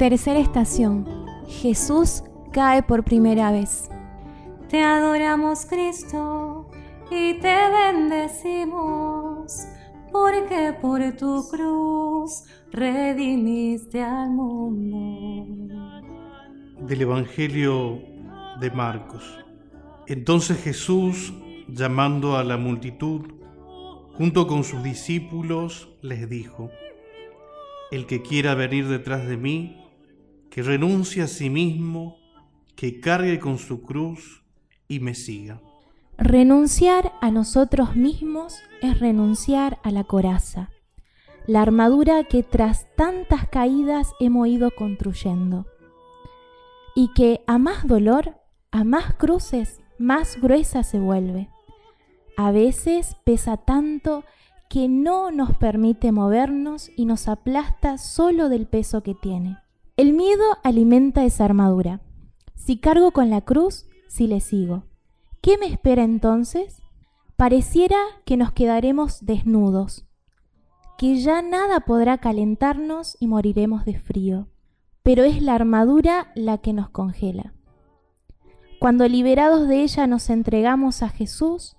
Tercera estación. Jesús cae por primera vez. Te adoramos Cristo y te bendecimos, porque por tu cruz redimiste al mundo. Del Evangelio de Marcos. Entonces Jesús, llamando a la multitud, junto con sus discípulos, les dijo, El que quiera venir detrás de mí, que renuncie a sí mismo, que cargue con su cruz y me siga. Renunciar a nosotros mismos es renunciar a la coraza, la armadura que tras tantas caídas hemos ido construyendo, y que a más dolor, a más cruces, más gruesa se vuelve. A veces pesa tanto que no nos permite movernos y nos aplasta solo del peso que tiene. El miedo alimenta esa armadura. Si cargo con la cruz, si le sigo. ¿Qué me espera entonces? Pareciera que nos quedaremos desnudos, que ya nada podrá calentarnos y moriremos de frío, pero es la armadura la que nos congela. Cuando liberados de ella nos entregamos a Jesús,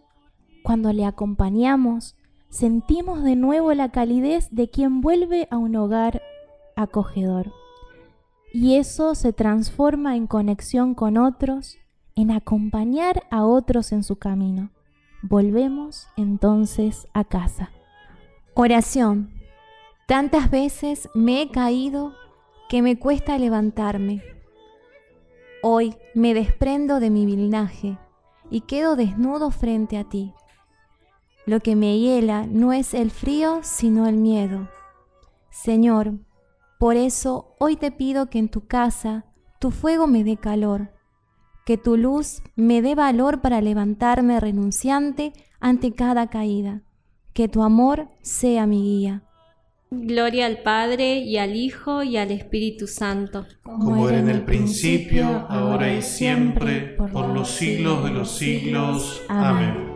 cuando le acompañamos, sentimos de nuevo la calidez de quien vuelve a un hogar acogedor. Y eso se transforma en conexión con otros, en acompañar a otros en su camino. Volvemos entonces a casa. Oración. Tantas veces me he caído que me cuesta levantarme. Hoy me desprendo de mi vilnaje y quedo desnudo frente a ti. Lo que me hiela no es el frío, sino el miedo. Señor, por eso hoy te pido que en tu casa tu fuego me dé calor que tu luz me dé valor para levantarme renunciante ante cada caída, que tu amor sea mi guía. Gloria al Padre y al Hijo y al Espíritu Santo. Como era en el principio, ahora y siempre, por los siglos de los siglos. Amén.